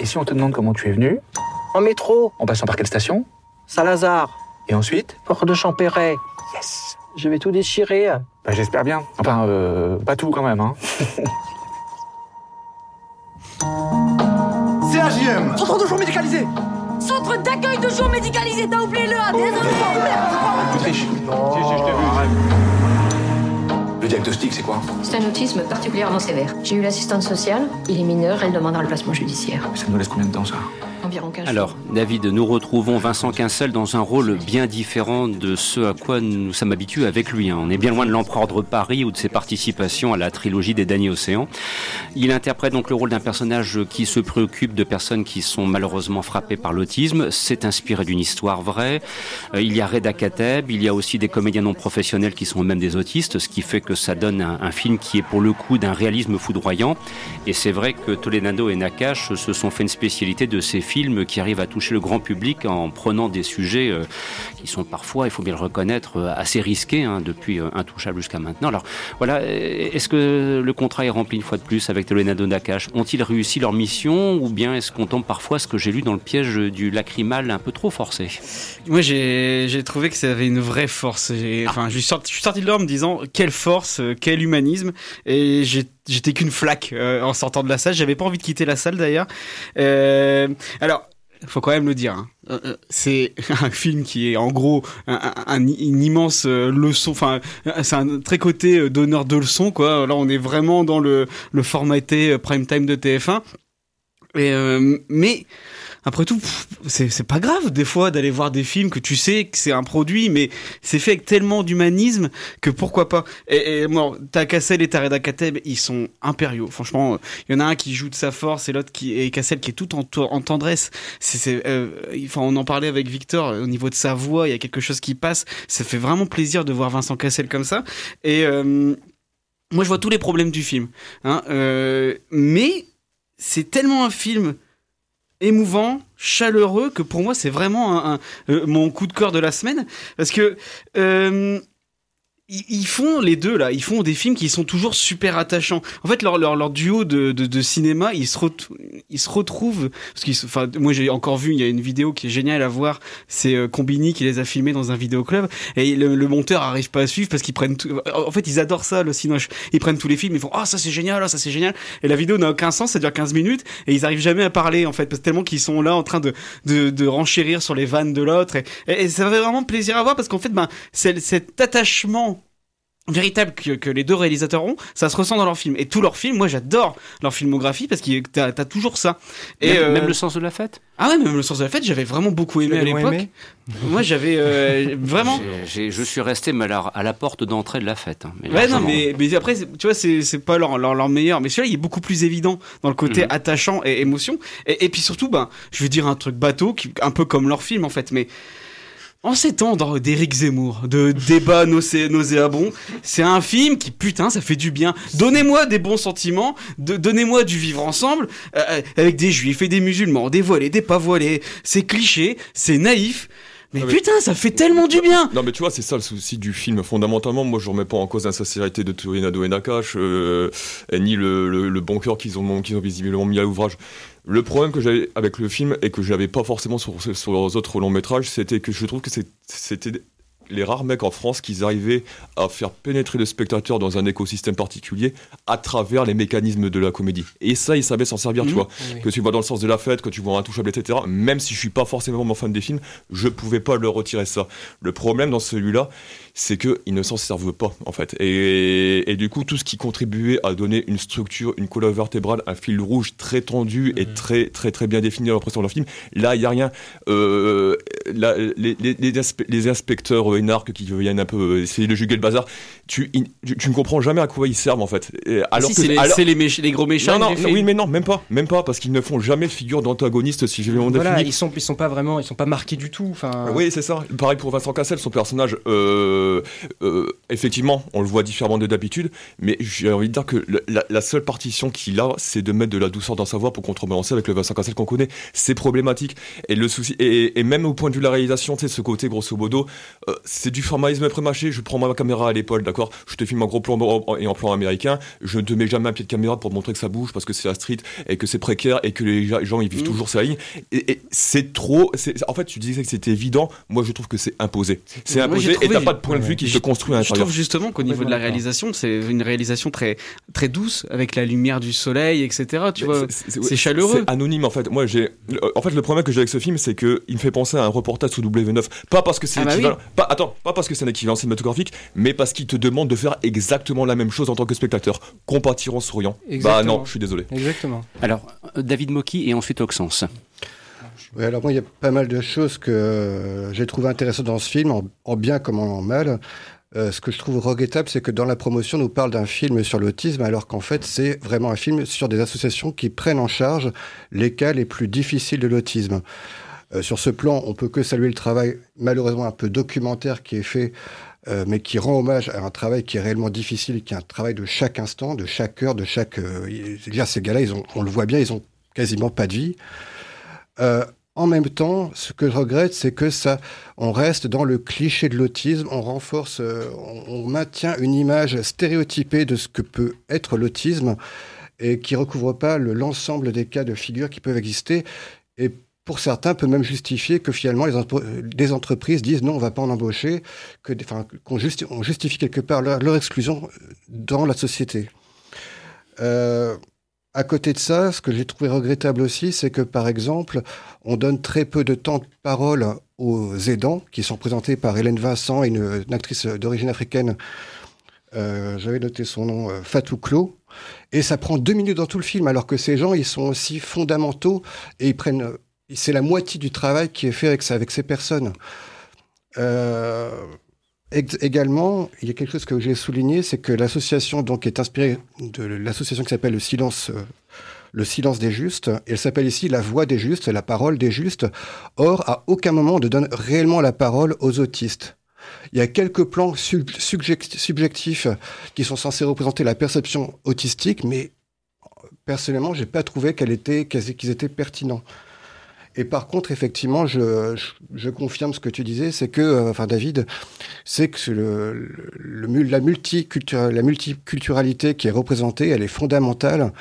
Et si on te demande comment tu es venu En métro, En passant par quelle station Saint-Lazare, Et ensuite Port de Champéret. Yes Je vais tout déchirer. Bah j'espère bien. Enfin, euh, pas tout quand même, hein. CAJM Centre de jour médicalisé Centre d'accueil de jour médicalisé, t'as oublié diagnostic, c'est quoi C'est un autisme particulièrement sévère. J'ai eu l'assistante sociale, il est mineur, elle demande un placement judiciaire. Ça nous laisse combien de temps, ça Environ 15 Alors, David, nous retrouvons Vincent Quincel dans un rôle bien différent de ce à quoi nous sommes habitués avec lui. hein. On est bien loin de l'empereur de Paris ou de ses participations à la trilogie des derniers océans. Il interprète donc le rôle d'un personnage qui se préoccupe de personnes qui sont malheureusement frappées par l'autisme. C'est inspiré d'une histoire vraie. Euh, il y a Reda Kateb, il y a aussi des comédiens non professionnels qui sont eux-mêmes des autistes, ce qui fait que ça donne un, un film qui est pour le coup d'un réalisme foudroyant. Et c'est vrai que Toledano et Nakash se sont fait une spécialité de ces films qui arrivent à toucher le grand public en prenant des sujets euh, qui sont parfois, il faut bien le reconnaître, euh, assez risqués hein, depuis euh, Intouchable jusqu'à maintenant. Alors voilà, est-ce que le contrat est rempli une fois de plus avec et Nakash Ont-ils réussi leur mission ou bien est-ce qu'on tombe parfois, ce que j'ai lu dans le piège du lacrymal un peu trop forcé? Moi, j'ai trouvé que ça avait une vraie force. J'ai- Enfin, je suis sorti, je suis sorti de là en me disant quelle force, quel humanisme, et j'ai- j'étais qu'une flaque euh, en sortant de la salle. J'avais pas envie de quitter la salle d'ailleurs. Euh, alors. Faut quand même le dire. hein. Euh, euh, C'est un film qui est en gros un, un- un- une immense euh, leçon. Enfin, c'est un très côté donneur de leçons quoi. Là, on est vraiment dans le, le formaté prime time de TF1. Et euh, mais après tout, c'est pas grave des fois d'aller voir des films que tu sais que c'est un produit, mais c'est fait avec tellement d'humanisme que pourquoi pas. Et, et bon, Takassel et Tareda Kateb, ils sont impériaux. Franchement, il y en a un qui joue de sa force et l'autre qui et Cassel qui est tout en, en tendresse. Euh, on en parlait avec Victor euh, au niveau de sa voix, il y a quelque chose qui passe. Ça fait vraiment plaisir de voir Vincent Cassel comme ça. Et euh, moi, je vois tous les problèmes du film, hein, euh, mais c'est tellement un film émouvant, chaleureux, que pour moi c'est vraiment un, euh, mon coup de cœur de la semaine. Parce que euh, ils font les deux là, ils font des films qui sont toujours super attachants. En fait, leur, leur, leur duo de, de, de cinéma, ils se, ils se retrouvent. Parce qu'ils, enfin, moi j'ai encore vu, il y a une vidéo qui est géniale à voir. C'est euh, Combini qui les a filmés dans un vidéoclub et le, le monteur arrive pas à suivre parce qu'ils prennent. tout- En fait, ils adorent ça le cinoche. Ils prennent tous les films, ils font ah ça c'est génial, ah ça c'est génial. Et la vidéo n'a aucun sens, ça dure 15 minutes et ils arrivent jamais à parler en fait parce tellement qu'ils sont là en train de de, de renchérir sur les vannes de l'autre et, et, et ça fait vraiment plaisir à voir parce qu'en fait ben cet attachement véritable que, que les deux réalisateurs ont, ça se ressent dans leurs films. Et tous leurs films, moi j'adore leur filmographie parce que t'as as toujours ça. Et même, euh, même le sens de la fête? Ah ouais, même le sens de la fête, j'avais vraiment beaucoup aimé à l'époque. Moi j'avais euh, vraiment. Je suis resté mais alors, à la porte d'entrée de la fête. hein, mais Ouais, non, mais, mais après, tu vois, c'est pas leur, leur, leur meilleur. Mais celui-là, il est beaucoup plus évident dans le côté Mhm. attachant et émotion. Et, et puis surtout, ben, je vais dire un truc bateau, qui, un peu comme leur film en fait, mais. En ces temps dans- d'Éric Zemmour, de débats nauséabonds, c'est un film qui, putain, ça fait du bien. Donnez-moi des bons sentiments, de- donnez-moi du vivre ensemble, euh, avec des juifs et des musulmans, des voilés, des pas voilés. C'est cliché, c'est naïf, mais mais- putain, ça fait tellement du bien. Non mais tu vois c'est ça le souci du film fondamentalement moi je remets pas en cause la sincérité de et Nakash euh, et ni le, le- le bon cœur qu'ils ont, qu'ils ont visiblement mis à l'ouvrage le problème que j'avais avec le film et que j'avais pas forcément sur, sur leurs autres longs métrages c'était que je trouve que c'était les rares mecs en France qui arrivaient à faire pénétrer le spectateur dans un écosystème particulier à travers les mécanismes de la comédie. Et ça, ils savaient s'en servir, tu Mhm. vois. Que tu vas dans le sens de la fête, que tu vois Intouchable, etc. Même si je suis pas forcément mon fan des films, je pouvais pas leur retirer ça. Le problème dans celui-là, c'est qu'ils ne s'en servent pas, en fait. Et, et du coup, tout ce qui contribuait à donner une structure, une colonne vertébrale, un fil rouge très tendu et très, très, très bien défini à l'impression de leur film, là, il y a rien. Euh, là, les, les, les, inspe- les inspecteurs euh, énarques qui viennent un peu euh, essayer de juguer le bazar, tu, in- tu, tu ne comprends jamais à quoi ils servent, en fait. Et alors si, que- c'est les, alors- c'est les, méch- les gros méchants. non, non, non, oui, mais non, même pas, même pas, parce qu'ils ne font jamais figure d'antagoniste si je vais en Voilà, ils sont, ils sont pas vraiment, ils sont pas marqués du tout. Enfin, Oui, c'est ça. Pareil pour Vincent Cassel, son personnage, euh, euh, effectivement, on le voit différemment de d'habitude, mais j'ai envie de dire que la, la seule partition qu'il a, c'est de mettre de la douceur dans sa voix pour contrebalancer avec le Vincent Cassel qu'on connaît. C'est problématique. Et le souci, et, et même au point de vue de la réalisation, tu sais, ce côté, grosso modo, euh, c'est du formalisme pré-mâché. Je prends ma caméra à l'épaule, d'accord? Je te filme en gros plan et en plan américain. Je ne te mets jamais un pied de caméra pour te montrer que ça bouge parce que c'est la street et que c'est précaire et que les gens ils vivent Mm. toujours sa ligne. Et, et c'est trop. c'est- En fait, tu disais que c'était évident. Moi, je trouve que c'est imposé. C'est imposé j'ai et trouvé- t'as pas de point de vue qui Je- se construit à Je l'intérieur. trouve justement qu'au niveau de la réalisation, c'est une réalisation très, très douce, avec la lumière du soleil, etc. Tu vois, c'est chaleureux. C'est anonyme en fait. Moi, j'ai. En fait, le problème que j'ai avec ce film, c'est que il me fait penser à un reportage sous W9. Pas parce que c'est Ah bah équivalent. oui. Pas attends, pas parce que c'est un équivalent cinématographique, mais parce qu'il te demande de faire exactement la même chose en tant que spectateur. Compatir en souriant. Bah Exactement. non, je suis désolé. Exactement. Alors, euh, David Moki et ensuite Oxens. Oui, alors moi, il y a pas mal de choses que euh, j'ai trouvé intéressantes dans ce film, en, en bien comme en mal. Euh, ce que je trouve regrettable, c'est que dans la promotion, on nous parle d'un film sur l'autisme, alors qu'en fait, c'est vraiment un film sur des associations qui prennent en charge les cas les plus difficiles de l'autisme. Euh, sur ce plan, on peut que saluer le travail, malheureusement un peu documentaire, qui est fait, euh, mais qui rend hommage à un travail qui est réellement difficile, qui est un travail de chaque instant, de chaque heure, de chaque. Euh, ces gars-là, ils ont, on le voit bien, ils ont quasiment pas de vie. En même temps, ce que je regrette, c'est que ça, on reste dans le cliché de l'autisme, on renforce, on, maintient une image stéréotypée de ce que peut être l'autisme et qui recouvre pas le- l'ensemble des cas de figure qui peuvent exister. Et pour certains, peut même justifier que finalement les entreprises disent non, on va pas en embaucher, qu'on justi- on justifie quelque part leur, exclusion dans la société. Euh, à côté de ça, ce que j'ai trouvé regrettable aussi, c'est que par exemple, on donne très peu de temps de parole aux aidants, qui sont présentés par Hélène Vincent, une, une actrice d'origine africaine. Euh, J'avais noté son nom, euh, Fatou Klo. Et ça prend deux minutes dans tout le film, alors que ces gens, ils sont aussi fondamentaux et ils prennent. Euh, C'est la moitié du travail qui est fait avec, avec ces personnes. Euh, également, il y a quelque chose que j'ai souligné, c'est que l'association donc est inspirée de l'association qui s'appelle le silence, euh, le silence des justes. Elle s'appelle ici la voix des justes, la parole des justes. Or, à aucun moment on ne donne réellement la parole aux autistes. Il y a quelques plans sub- subject- subjectifs qui sont censés représenter la perception autistique, mais personnellement, j'ai pas trouvé qu'elle était, qu'ils étaient pertinents. Et par contre, effectivement, je, je, je confirme ce que tu disais, c'est que, euh, enfin David, c'est que le, le, le mul- la, multicultur- la multiculturalité qui est représentée, elle est fondamentale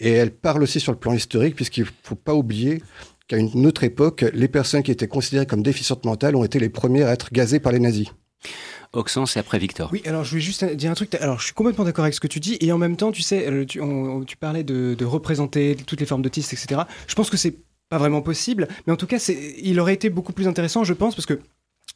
et elle parle aussi sur le plan historique, puisqu'il faut pas oublier qu'à une autre époque, les personnes qui étaient considérées comme déficientes mentales ont été les premières à être gazées par les nazis. Oxens et après Victor. Oui, alors je voulais juste dire un truc. Alors je suis complètement d'accord avec ce que tu dis, et en même temps, tu sais, tu, on- tu parlais de, de représenter toutes les formes d'autisme, etc. Je pense que c'est pas vraiment possible, mais en tout cas, il aurait été beaucoup plus intéressant, je pense, parce que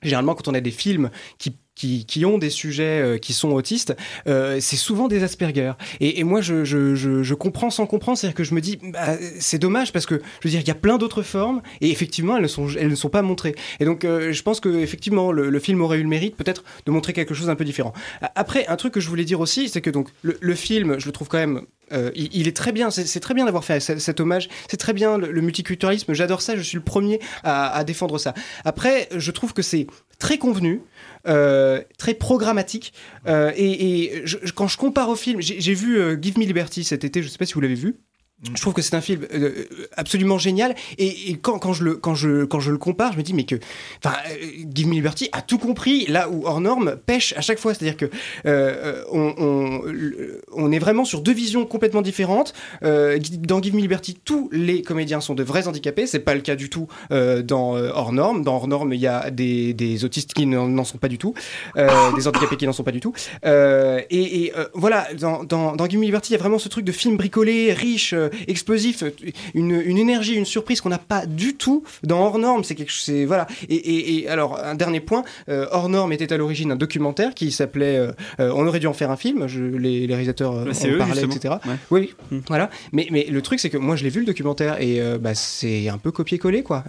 généralement, quand on a des films qui qui, ont des sujets euh, qui sont autistes, euh, c'est souvent des Asperger. Et, moi, je, comprends sans comprendre, c'est-à-dire que je me dis, bah, c'est dommage parce que, je veux dire, il y a plein d'autres formes, et effectivement, elles ne sont, elles ne sont pas montrées. Et donc, euh, je pense que effectivement, le, film aurait eu le mérite peut-être de montrer quelque chose d'un peu différent. Après, un truc que je voulais dire aussi, c'est que donc le, film, je le trouve quand même. il, est très bien, c'est très bien d'avoir fait cet, hommage, c'est très bien le, le multiculturalisme, j'adore ça, je suis le premier à défendre ça. Après, je trouve que c'est très convenu, euh, très programmatique, euh, et, quand je compare au film, j'ai vu euh, Give Me Liberty cet été, je sais pas si vous l'avez vu. Je trouve que c'est un film euh, absolument génial et, quand, je le, compare, je me dis mais que enfin euh, Give Me Liberty a tout compris là où hors norme pêche à chaque fois, c'est-à-dire que euh, on, est vraiment sur deux visions complètement différentes. Euh, dans Give Me Liberty, tous les comédiens sont de vrais handicapés, c'est pas le cas du tout euh, dans euh, hors norme. Dans hors norme, il y a des, autistes qui n'en sont pas du tout, euh, des handicapés qui n'en sont pas du tout. Euh, et euh, voilà, dans, Give Me Liberty, il y a vraiment ce truc de film bricolé, riche, euh, explosif, euh, une, une énergie, une surprise qu'on n'a pas du tout dans Hors Norme. C'est quelque chose, c'est voilà. Et, et, et alors un dernier point, euh, Hors Norme était à l'origine un documentaire qui s'appelait euh, On aurait dû en faire un film. Je, les, les réalisateurs Bah, en eux, parlaient, justement. etc. Ouais. Oui, Mm. voilà. Mais, mais le truc, c'est que moi, je l'ai vu le documentaire et bah, c'est un peu copié-collé, quoi.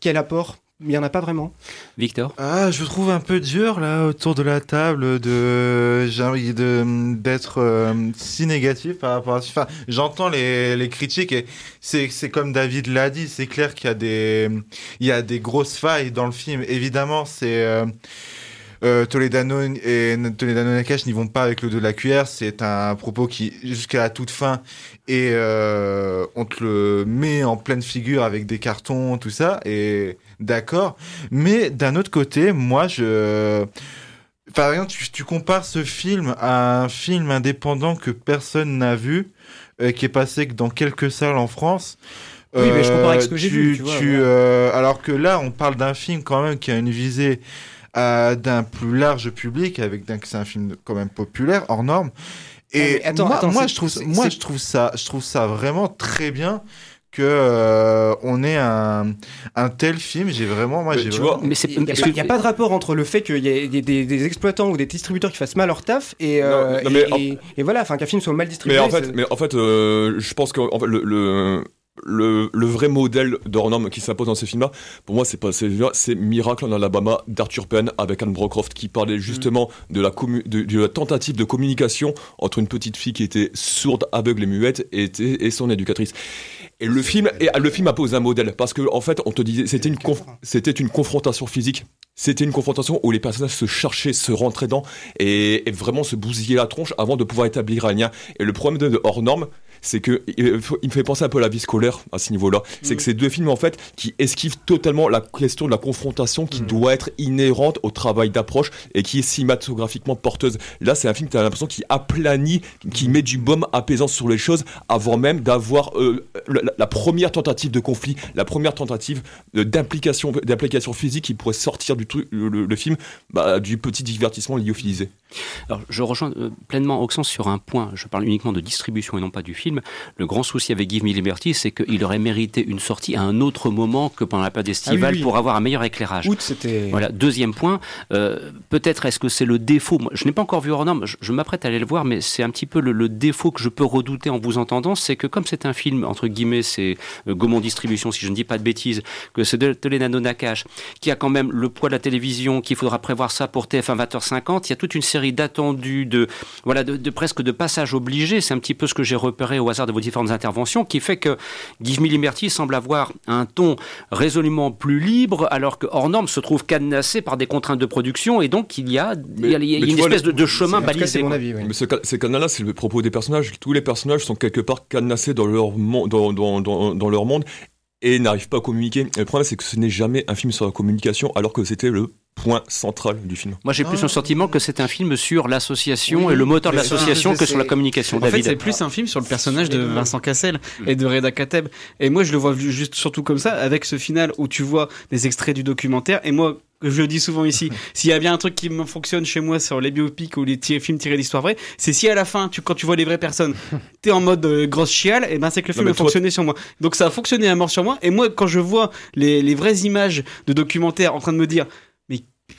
Quel apport Il n'y en a pas vraiment. Victor? Ah, je trouve un peu dur là autour de la table de j'ai envie de d'être euh, si négatif par rapport à. Enfin, j'entends les, les critiques et c'est c'est comme David l'a dit, c'est clair qu'il y a des il y a des grosses failles dans le film. Évidemment, c'est euh, euh, Toledano et Toledano Nakash n'y vont pas avec le dos de la cuillère. C'est un propos qui, jusqu'à la toute fin, et euh, on te le met en pleine figure avec des cartons, tout ça. Et d'accord. Mais d'un autre côté, moi, je par exemple, tu, tu compares ce film à un film indépendant que personne n'a vu, euh, qui est passé que dans quelques salles en France. Oui, mais je compare avec ce que j'ai vu, tu vois, tu, voilà. euh, alors que là, on parle d'un film quand même qui a une visée euh, d'un plus large public, avec d'un- c'est un film quand même populaire, hors norme. Et attends, moi, attends, moi, je trouve, c'est- moi, c'est- je trouve ça, je trouve ça vraiment très bien que euh, on ait un, un tel film. J'ai vraiment, moi, j'ai tu vraiment- vois, Mais Il n'y a, pas- il y a pas de rapport entre le fait qu'il y ait des, des- des exploitants ou des distributeurs qui fassent mal leur taf et, euh, Non, non, mais et, en- et- et voilà, enfin qu'un film soit mal distribué. Mais en fait, mais en fait euh, je pense que en fait, le, le, le, vrai modèle d'Ornum qui s'impose dans ces films-là, pour moi, c'est pas c'est Miracle en Alabama d'Arthur Penn avec Anne Brocroft qui parlait justement de, la de, de tentative de communication entre une petite fille qui était sourde, aveugle et muette et, son éducatrice. Et le film, et le film a posé un modèle parce que en fait, on te disait, c'était une, confrontation physique. C'était une confrontation où les personnages se cherchaient, se rentraient dedans et, vraiment se bousiller la tronche avant de pouvoir établir un lien. Et le problème de, de hors norme, c'est que il, faut- il me fait penser un peu à la vie scolaire à ce niveau-là. C'est que c'est deux films en fait qui esquivent totalement la question de la confrontation qui doit être inhérente au travail d'approche et qui est cinématographiquement porteuse. Là, c'est un film, tu as l'impression qui aplanit, qui met du baume apaisant sur les choses avant même d'avoir euh, la, la première tentative de conflit, la première tentative de- d'implication d'implication physique qui pourrait sortir du truc, le, le- le film bah, du petit divertissement lyophilisé. Alors, je rejoins euh, pleinement Oxens sur un point. Je parle uniquement de distribution et non pas du film. Le grand souci avec Give Me Liberty, c'est qu'il aurait mérité une sortie à un autre moment que pendant la période estivale Ah oui, oui. pour avoir un meilleur éclairage. Août, c'était. Voilà, deuxième point, euh, peut-être est-ce que c'est le défaut, moi, je n'ai pas encore vu hors norme, je, je m'apprête à aller le voir, mais c'est un petit peu le, le défaut que je peux redouter en vous entendant, c'est que comme c'est un film, entre guillemets, c'est euh, Gaumont Distribution, si je ne dis pas de bêtises, que c'est de Toledano Nakash, qui a quand même le poids de la télévision, qu'il faudra prévoir ça pour TF1 20h50, il y a toute une série d'attendus, de, voilà, de, de presque de passages obligés, c'est un petit peu ce que j'ai repéré au hasard de vos différentes interventions, qui fait que Give Me Liberty semble avoir un ton résolument plus libre, alors que hors norme se trouve cadenassé par des contraintes de production, et donc il y a, il y a- il y a mais tu une vois, espèce le- de, de chemin balisé. c'est mon avis. oui. Mais ce, ces cadenas-là, c'est le propos des personnages. Tous les personnages sont quelque part cadenassés dans leur, dans, dans, dans, dans leur monde et n'arrivent pas à communiquer. Et le problème, c'est que ce n'est jamais un film sur la communication, alors que c'était le point central du film. Moi, j'ai plus Ah. le sentiment que c'est un film sur l'association Oui, et le moteur de l'association que sur la communication. En fait, c'est plus un film sur le personnage de. Vincent Cassel et de Reda Kateb. Et moi, je le vois ju- juste surtout comme ça, avec ce final où tu vois des extraits du documentaire. Et moi, je le dis souvent ici, s'il y a bien un truc qui me fonctionne chez moi sur les biopics ou les films tirés d'histoires vraies, c'est si à la fin, tu, quand tu vois les vraies personnes, t'es en mode euh, grosse chiale, et ben c'est que le Non, film a toi- fonctionné sur moi. Donc ça a fonctionné à mort sur moi. Et moi, quand je vois les, les vraies images de documentaires en train de me dire,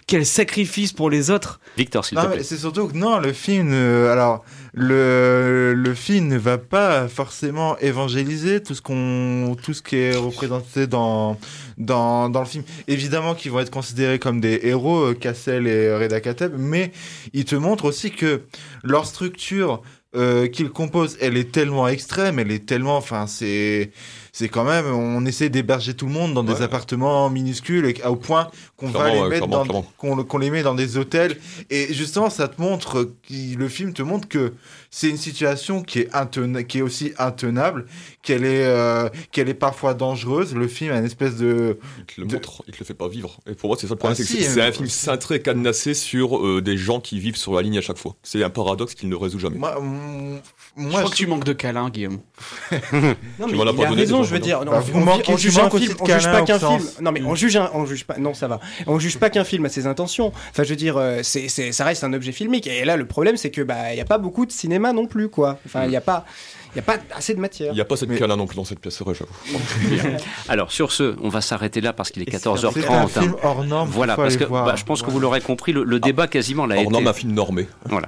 quel sacrifice pour les autres. Victor, s'il Non, te mais plaît. c'est surtout que non, le film, euh, alors le, le film ne va pas forcément évangéliser tout ce qu'on, tout ce qui est représenté dans dans, dans le film. Évidemment qu'ils vont être considérés comme des héros, euh, Cassel et Reda Kateb, mais il te montre aussi que leur structure euh, qu'ils composent, elle est tellement extrême, elle est tellement, enfin c'est c'est quand même, on essaie d'héberger tout le monde dans des appartements minuscules et au point qu'on va les mettre clairement, dans, clairement. qu'on qu'on les met dans des hôtels. Et justement, ça te montre, le film te montre que c'est une situation qui est, intena- qui est aussi intenable, qu'elle est, euh, qu'elle est parfois dangereuse. Le film a une espèce de... Il te le De- montre, il te le fait pas vivre. Et pour moi, c'est ça le problème, Ah, c'est que c'est- c'est un film cintré, cadenassé sur euh, des gens qui vivent sur la ligne à chaque fois. C'est un paradoxe qu'il ne résout jamais. Moi, mm, Je crois que tu manques de câlin, Guillaume. Non, Tu mais m'en as il pas a donné, raison, des je veux dire. Bah, on- vous on, manquez- on tu juge un film, de on juge pas qu'un film. Non, mais on juge un, on juge pas. Non, ça va. On juge pas qu'un film à ses intentions. Enfin, je veux dire, euh, c'est, c'est, ça reste un objet filmique. Et là, le problème, c'est que bah, il y a pas beaucoup de cinéma non plus, quoi. Enfin, il y a pas, il y a pas assez de matière. Il n'y a pas cette Mais- câlin non plus dans cette pièce, c'est vrai, j'avoue. Alors, sur ce, on va s'arrêter là parce qu'il est c'est un 14h30. film hein. hors norme. Voilà, parce que bah, je pense que vous l'aurez compris, le, le débat quasiment l'a Hors été. norme, un film normé. Voilà,